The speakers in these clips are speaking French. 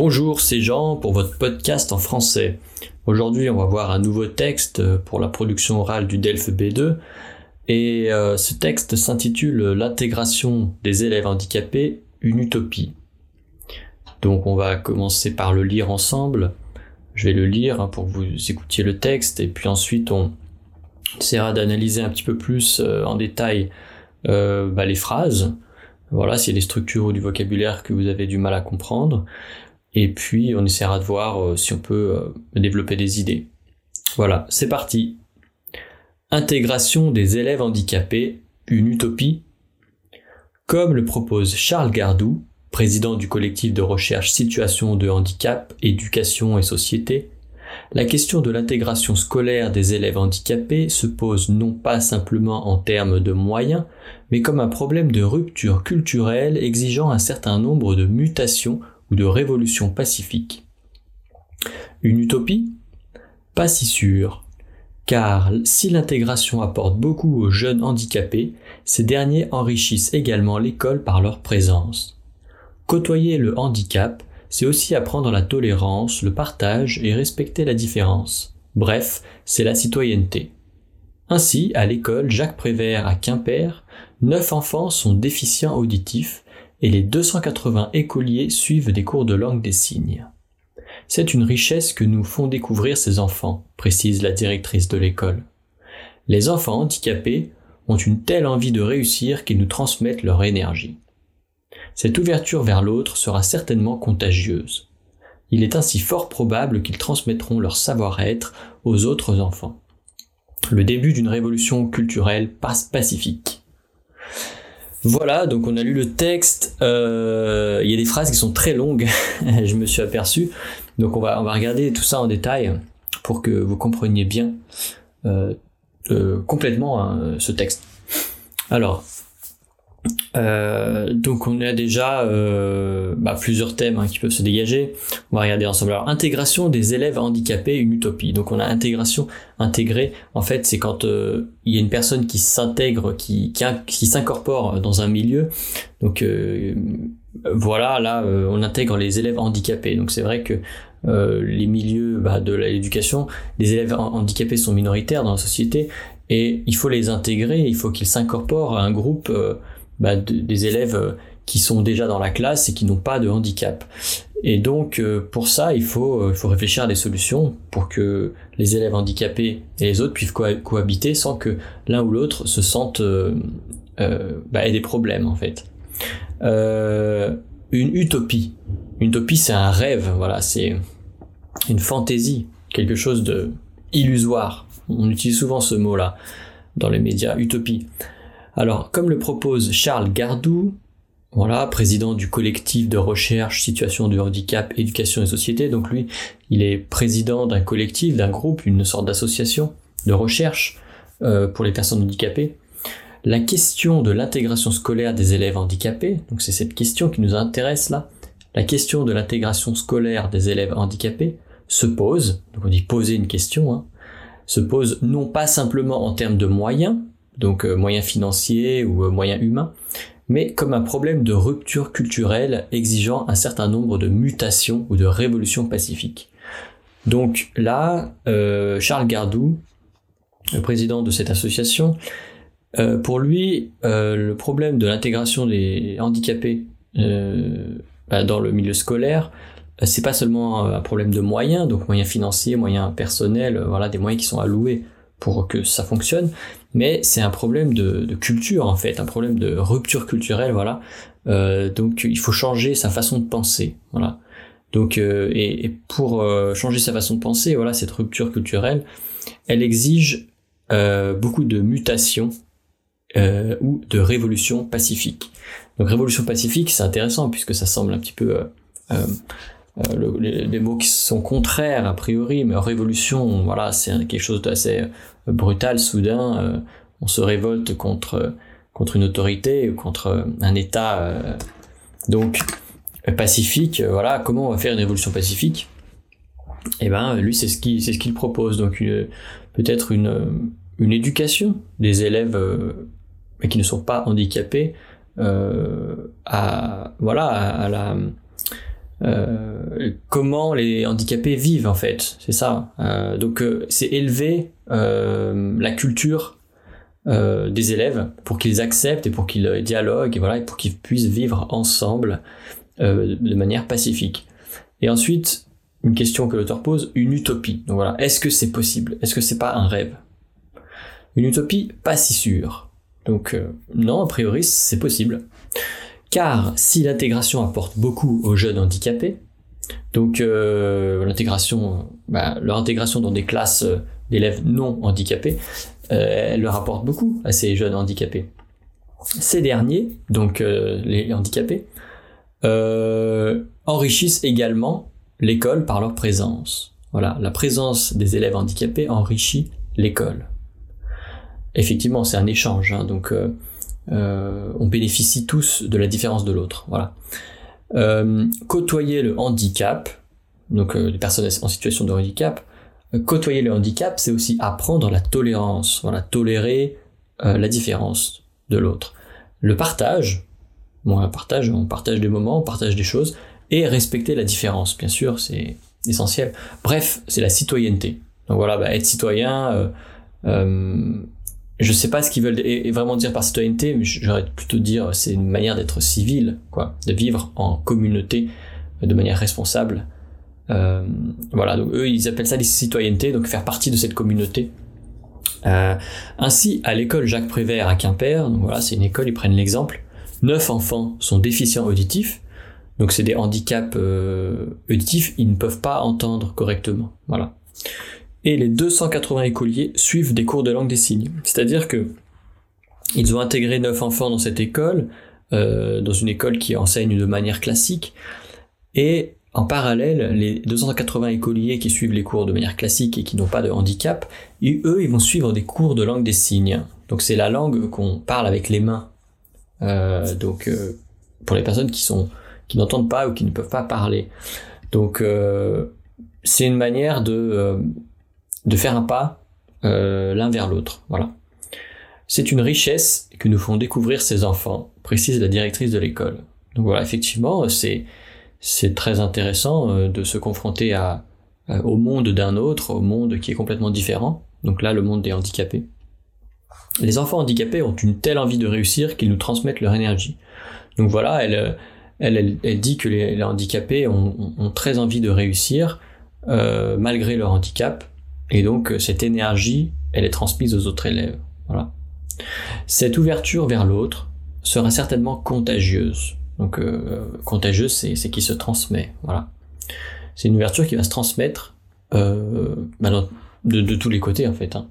Bonjour, c'est Jean pour votre podcast en français. Aujourd'hui, on va voir un nouveau texte pour la production orale du DELF B2. Et euh, ce texte s'intitule L'intégration des élèves handicapés, une utopie. Donc on va commencer par le lire ensemble. Je vais le lire hein, pour que vous écoutiez le texte et puis ensuite on essaiera d'analyser un petit peu plus euh, en détail euh, bah, les phrases. Voilà, s'il y a des structures ou du vocabulaire que vous avez du mal à comprendre. Et puis on essaiera de voir euh, si on peut euh, développer des idées. Voilà, c'est parti. Intégration des élèves handicapés, une utopie Comme le propose Charles Gardou, président du collectif de recherche Situation de handicap, éducation et société, la question de l'intégration scolaire des élèves handicapés se pose non pas simplement en termes de moyens, mais comme un problème de rupture culturelle exigeant un certain nombre de mutations ou de révolution pacifique. Une utopie? Pas si sûr, car si l'intégration apporte beaucoup aux jeunes handicapés, ces derniers enrichissent également l'école par leur présence. Côtoyer le handicap, c'est aussi apprendre la tolérance, le partage et respecter la différence. Bref, c'est la citoyenneté. Ainsi, à l'école Jacques Prévert à Quimper, neuf enfants sont déficients auditifs et les 280 écoliers suivent des cours de langue des signes. C'est une richesse que nous font découvrir ces enfants, précise la directrice de l'école. Les enfants handicapés ont une telle envie de réussir qu'ils nous transmettent leur énergie. Cette ouverture vers l'autre sera certainement contagieuse. Il est ainsi fort probable qu'ils transmettront leur savoir-être aux autres enfants. Le début d'une révolution culturelle pacifique. Voilà, donc on a lu le texte. Euh, il y a des phrases qui sont très longues, je me suis aperçu. Donc on va, on va regarder tout ça en détail pour que vous compreniez bien euh, euh, complètement hein, ce texte. Alors, euh, donc on a déjà euh, bah, plusieurs thèmes hein, qui peuvent se dégager. On va regarder ensemble. Alors intégration des élèves handicapés, une utopie. Donc on a intégration intégrée. En fait, c'est quand euh, il y a une personne qui s'intègre, qui, qui, qui s'incorpore dans un milieu. Donc voilà, là on intègre les élèves handicapés. Donc c'est vrai que les milieux bah, de l'éducation, les élèves handicapés sont minoritaires dans la société et il faut les intégrer. Il faut qu'ils s'incorporent à un groupe bah, des élèves euh, qui sont déjà dans la classe et qui n'ont pas de handicap. Et donc euh, pour ça, il faut, euh, il faut réfléchir à des solutions pour que les élèves handicapés et les autres puissent cohabiter sans que l'un ou l'autre se sentent euh, bah, aient des problèmes en fait. une utopie. Une utopie, c'est un rêve, voilà, c'est une fantaisie, quelque chose de illusoire. On utilise souvent ce mot-là dans les médias, utopie. Alors, comme le propose Charles Gardou, voilà, président du collectif de recherche Situation de handicap, éducation et société. Donc lui, il est président d'un collectif, d'un groupe, une sorte d'association de recherche euh, pour les personnes handicapées. La question de l'intégration scolaire des élèves handicapés, donc c'est cette question qui nous intéresse là, la question de l'intégration scolaire des élèves handicapés se pose, donc on dit poser une question, hein, se pose non pas simplement en termes de moyens, donc euh, moyens financiers ou euh, moyens humains, mais comme un problème de rupture culturelle exigeant un certain nombre de mutations ou de révolutions pacifiques. Donc là, euh, Charles Gardou, le président de cette association, pour lui, le problème de l'intégration des handicapés bah, dans le milieu scolaire, c'est pas seulement un problème de moyens, donc moyens financiers, moyens personnels, voilà, des moyens qui sont alloués pour que ça fonctionne, mais c'est un problème de, culture en fait, un problème de rupture culturelle, voilà. Euh, donc il faut changer sa façon de penser, voilà. Donc euh, et, pour euh, changer sa façon de penser, voilà, cette rupture culturelle, elle exige beaucoup de mutations ou de révolution pacifique. Donc révolution pacifique, c'est intéressant puisque ça semble un petit peu euh, les, mots qui sont contraires a priori, mais révolution, voilà, c'est quelque chose d'assez euh, brutal, soudain. Euh, on se révolte contre contre une autorité contre un État. donc pacifique, voilà, comment on va faire une révolution pacifique? Eh ben, lui, c'est ce qu'il ce qu'il propose. Donc peut-être une une éducation des élèves qui ne sont pas handicapés à voilà à la comment les handicapés vivent en fait, c'est ça. donc c'est élever la culture des élèves pour qu'ils acceptent et pour qu'ils dialoguent et voilà et pour qu'ils puissent vivre ensemble de manière pacifique. Et ensuite, une question que l'auteur pose, une utopie. Donc voilà, est-ce que c'est possible? Est-ce que c'est pas un rêve? Une utopie, pas si sûre. Donc euh, non, a priori, c'est possible. Car si l'intégration apporte beaucoup aux jeunes handicapés, donc euh, l'intégration, bah, leur intégration dans des classes euh, d'élèves non handicapés, elle leur apporte beaucoup à ces jeunes handicapés. Ces derniers, donc les handicapés, enrichissent également l'école par leur présence. Voilà, la présence des élèves handicapés enrichit l'école. Effectivement, c'est un échange, hein, donc euh, euh, on bénéficie tous de la différence de l'autre. Voilà. Euh, côtoyer le handicap, donc les personnes en situation de handicap, côtoyer le handicap, c'est aussi apprendre la tolérance, voilà, tolérer la différence de l'autre. Le partage, bon, un partage, on partage des moments, on partage des choses, et respecter la différence, bien sûr, c'est essentiel. Bref, c'est la citoyenneté. Donc voilà, bah, être citoyen, euh, euh, je sais pas ce qu'ils veulent vraiment dire par citoyenneté, mais j'aurais plutôt dire c'est une manière d'être civil, quoi, de vivre en communauté de manière responsable. Euh, voilà, donc eux ils appellent ça la citoyenneté, donc faire partie de cette communauté. Euh, ainsi, à l'école Jacques Prévert à Quimper, donc voilà, c'est une école, ils prennent l'exemple, neuf enfants sont déficients auditifs, donc c'est des handicaps euh, auditifs, ils ne peuvent pas entendre correctement. Voilà. Et les 280 écoliers suivent des cours de langue des signes. C'est-à-dire que ils ont intégré 9 enfants dans cette école, euh, dans une école qui enseigne de manière classique, et en parallèle, les 280 écoliers qui suivent les cours de manière classique et qui n'ont pas de handicap, eux, ils vont suivre des cours de langue des signes. Donc c'est la langue qu'on parle avec les mains. Euh, donc pour les personnes qui sont qui n'entendent pas ou qui ne peuvent pas parler. Donc euh, c'est une manière de, euh, de faire un pas euh, l'un vers l'autre. Voilà. C'est une richesse que nous font découvrir ces enfants, précise la directrice de l'école. Donc voilà, effectivement, c'est c'est très intéressant de se confronter à, au monde d'un autre, au monde qui est complètement différent. Donc là, le monde des handicapés. Les enfants handicapés ont une telle envie de réussir qu'ils nous transmettent leur énergie. Donc voilà, elle, elle, dit que les, handicapés ont, très envie de réussir euh, malgré leur handicap, et donc euh, cette énergie, elle est transmise aux autres élèves. Voilà. Cette ouverture vers l'autre sera certainement contagieuse. Donc euh, contagieuse, c'est qui se transmet. Voilà. C'est une ouverture qui va se transmettre euh, bah, de, tous les côtés en fait. Hein.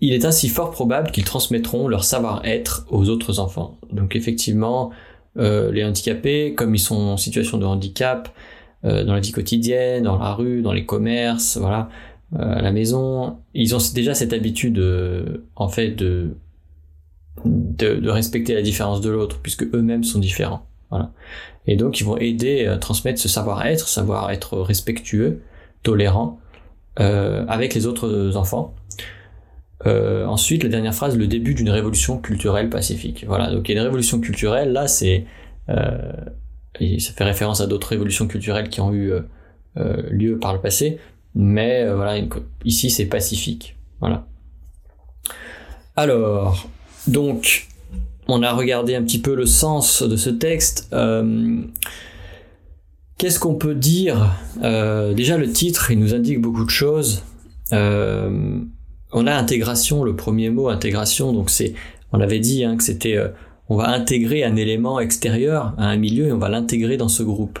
Il est ainsi fort probable qu'ils transmettront leur savoir-être aux autres enfants. Donc effectivement, les handicapés, comme ils sont en situation de handicap, dans la vie quotidienne, dans la rue, dans les commerces, voilà, à la maison, ils ont déjà cette habitude, en fait, de, de, respecter la différence de l'autre, puisque eux-mêmes sont différents. Voilà. Et donc, ils vont aider à transmettre ce savoir-être, savoir-être respectueux, tolérant, avec les autres enfants. Euh, ensuite, la dernière phrase, le début d'une révolution culturelle pacifique. Voilà, donc il y a une révolution culturelle, là, c'est... Euh, ça fait référence à d'autres révolutions culturelles qui ont eu euh, lieu par le passé, mais voilà, ici c'est pacifique. Voilà. Alors, donc, on a regardé un petit peu le sens de ce texte. Qu'est-ce qu'on peut dire? Déjà, le titre, il nous indique beaucoup de choses. Euh, on a intégration, le premier mot intégration, donc c'est, on avait dit hein, que c'était, euh, on va intégrer un élément extérieur à un milieu et on va l'intégrer dans ce groupe.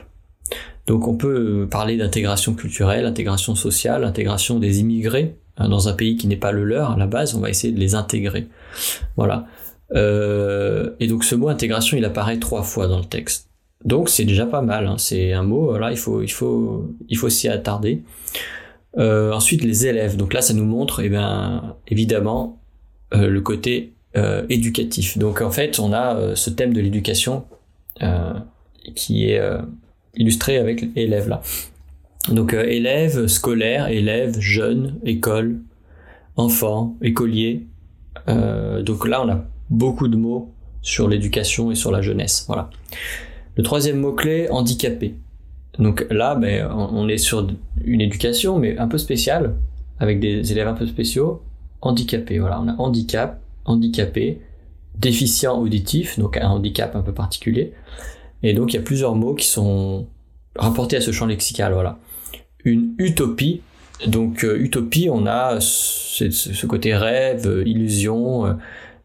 Donc on peut euh, parler d'intégration culturelle, intégration sociale, intégration des immigrés hein, dans un pays qui n'est pas le leur à la base, on va essayer de les intégrer. Voilà. Euh, et donc ce mot intégration, il apparaît trois fois dans le texte. Donc c'est déjà pas mal. Hein. C'est un mot. Voilà, il faut, il faut, il faut s'y attarder. Euh, ensuite, les élèves. Donc là, ça nous montre, eh bien, évidemment, le côté éducatif. Donc en fait, on a ce thème de l'éducation qui est illustré avec élèves là. Donc élèves, scolaires, élèves, jeunes, école, enfants, écoliers. donc là, on a beaucoup de mots sur l'éducation et sur la jeunesse. Voilà. Le troisième mot clé, handicapé. Donc là, ben, on est sur une éducation, mais un peu spéciale, avec des élèves un peu spéciaux, handicapés. Voilà, on a handicap, handicapé, déficient auditif, donc un handicap un peu particulier. Et donc il y a plusieurs mots qui sont rapportés à ce champ lexical. Voilà, une utopie. Donc euh, utopie, on a ce, côté rêve, euh, illusion. Euh,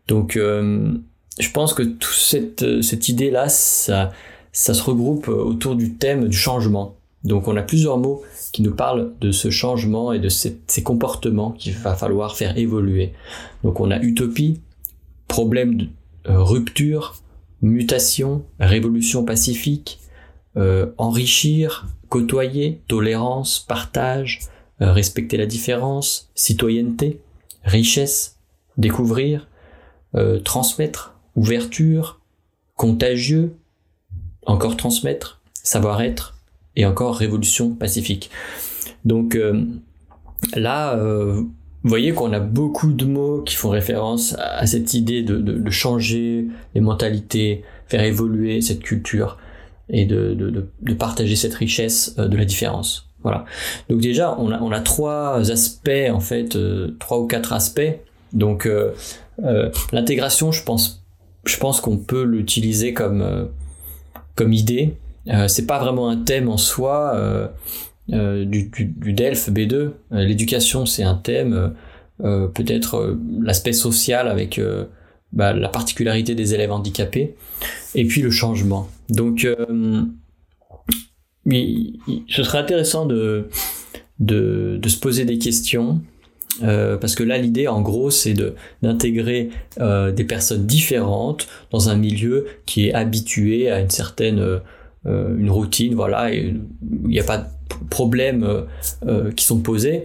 donc je pense que toute cette, cette idée là, ça se regroupe autour du thème du changement. Donc on a plusieurs mots qui nous parlent de ce changement et de ces, comportements qu'il va falloir faire évoluer. Donc on a utopie, problème de rupture, mutation, révolution pacifique, euh, enrichir, côtoyer, tolérance, partage, euh, respecter la différence, citoyenneté, richesse, découvrir, transmettre, ouverture, contagieux, encore transmettre, savoir-être, et encore révolution pacifique. Donc euh, là, euh, vous voyez qu'on a beaucoup de mots qui font référence à cette idée de, changer les mentalités, faire évoluer cette culture et de, partager cette richesse euh, de la différence. Voilà. Donc déjà, on a, on a trois aspects en fait, trois ou quatre aspects. Donc l'intégration, je pense, je pense qu'on peut l'utiliser comme comme idée. Euh, c'est pas vraiment un thème en soi euh, euh, du, du, DELF B2. L'éducation, c'est un thème. Peut-être l'aspect social avec bah, la particularité des élèves handicapés, et puis le changement. Donc, ce serait intéressant de, de, se poser des questions, parce que là, l'idée, en gros, c'est d'intégrer des personnes différentes dans un milieu qui est habitué à une certaine euh, une routine, voilà, il n'y a pas problèmes euh, euh, qui sont posés.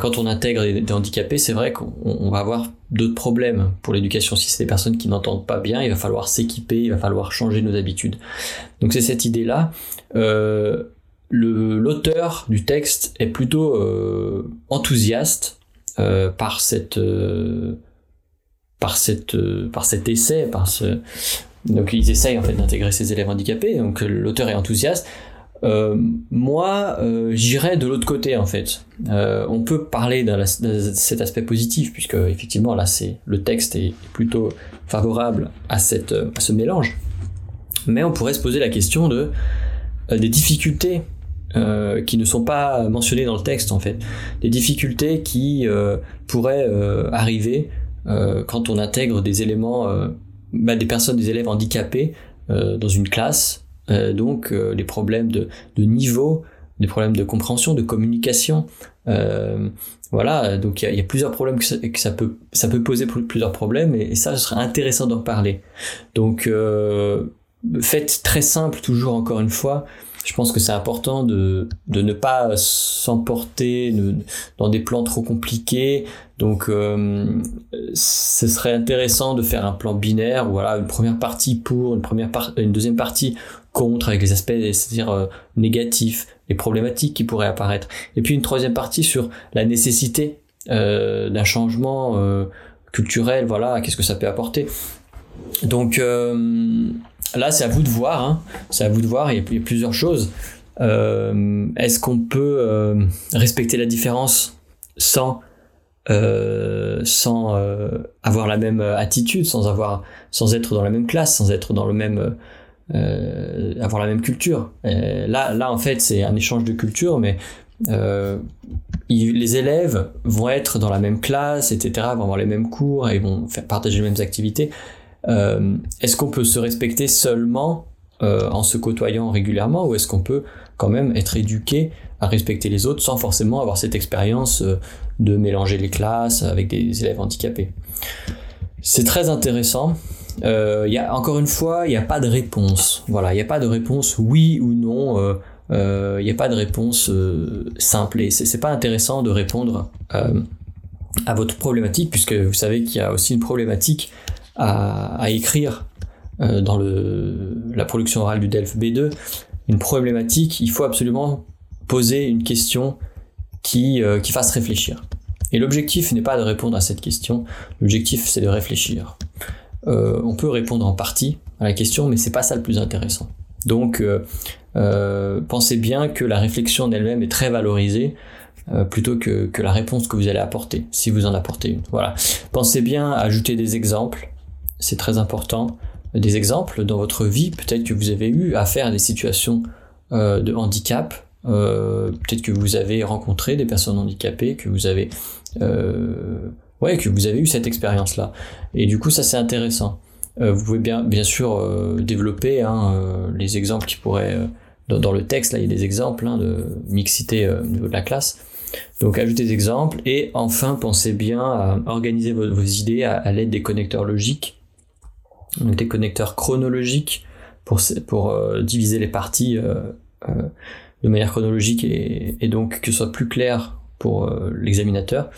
quand on intègre des, handicapés, c'est vrai qu'on va avoir d'autres problèmes pour l'éducation. Si c'est des personnes qui n'entendent pas bien, il va falloir s'équiper, il va falloir changer nos habitudes. Donc c'est cette idée-là. L'auteur du texte est plutôt enthousiaste par cette par cette par cet essai, par ce donc ils essayent en fait d'intégrer ces élèves handicapés, donc l'auteur est enthousiaste. Euh, moi, euh, j'irais de l'autre côté en fait. Euh, on peut parler de, cet aspect positif puisque effectivement là c'est le texte est plutôt favorable à, cette, à ce mélange. Mais on pourrait se poser la question de des difficultés qui ne sont pas mentionnées dans le texte en fait, des difficultés qui pourraient arriver quand on intègre des éléments bah, des personnes, des élèves handicapés dans une classe, donc euh, des problèmes de, de, niveau, des problèmes de compréhension, de communication. voilà, donc il y, a plusieurs problèmes que ça, que ça, peut, ça peut poser plusieurs problèmes et, ça, ce serait intéressant d'en parler. Donc, faites très simple toujours encore une fois je pense que c'est important de, de ne pas s'emporter dans des plans trop compliqués. Donc, euh, ce serait intéressant de faire un plan binaire, voilà, une première partie pour, une première une deuxième partie contre, avec les aspects, c'est-à-dire euh, négatifs, les problématiques qui pourraient apparaître, et puis une troisième partie sur la nécessité euh, d'un changement euh, culturel, voilà, qu'est-ce que ça peut apporter. Donc, euh, Là, c'est à vous de voir. Hein. C'est à vous de voir. Il y a, plusieurs choses. Euh, est-ce qu'on peut euh, respecter la différence sans sans avoir la même attitude, sans avoir, sans être dans la même classe, sans être dans le même avoir la même culture? là, là, en fait, c'est un échange de culture, mais les élèves vont être dans la même classe, etc., vont avoir les mêmes cours et vont faire partager les mêmes activités. Euh, est-ce qu'on peut se respecter seulement euh, en se côtoyant régulièrement ou est-ce qu'on peut quand même être éduqué à respecter les autres sans forcément avoir cette expérience euh, de mélanger les classes avec des élèves handicapés? C'est très intéressant. Euh, y a, encore une fois, il n'y a pas de réponse. Voilà, il n'y a pas de réponse oui ou non. Il n'y a pas de réponse simple et c'est pas intéressant de répondre à votre problématique puisque vous savez qu'il y a aussi une problématique à, écrire euh, dans la production orale du DELF B2 une problématique, il faut absolument poser une question qui, euh, qui fasse réfléchir. Et l'objectif n'est pas de répondre à cette question, l'objectif c'est de réfléchir. Euh, on peut répondre en partie à la question, mais c'est pas ça le plus intéressant. Donc pensez bien que la réflexion en elle-même est très valorisée plutôt que, que, la réponse que vous allez apporter, si vous en apportez une. Voilà. Pensez bien à ajouter des exemples, c'est très important. Des exemples dans votre vie, peut-être que vous avez eu affaire à des situations de handicap, peut-être que vous avez rencontré des personnes handicapées, que vous avez ouais, que vous avez eu cette expérience-là. Et du coup, ça c'est intéressant. Euh, vous pouvez bien, bien sûr euh, développer hein, euh, les exemples qui pourraient dans, le texte. Là, il y a des exemples hein, de mixité au niveau de la classe. Donc, ajoutez des exemples et enfin, pensez bien à organiser vos, idées à, l'aide des connecteurs logiques, des connecteurs chronologiques pour, pour diviser les parties de manière chronologique et, et, donc que ce soit plus clair pour l'examinateur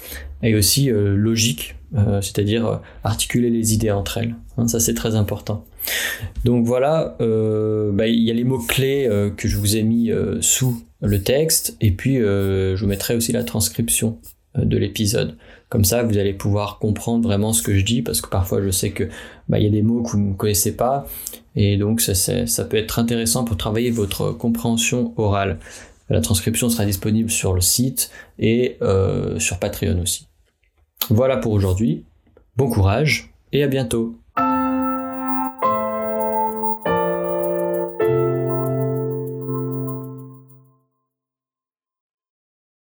et aussi euh, logique, euh, c'est-à-dire euh, articuler les idées entre elles. Hein, ça c'est très important. Donc voilà, bah, il y a les mots-clés que je vous ai mis sous le texte, et puis je vous mettrai aussi la transcription de l'épisode. Comme ça, vous allez pouvoir comprendre vraiment ce que je dis, parce que parfois je sais que bah, il y a des mots que vous ne connaissez pas, et donc ça, ça peut être intéressant pour travailler votre compréhension orale. La transcription sera disponible sur le site et sur Patreon aussi. Voilà pour aujourd'hui. Bon courage et à bientôt.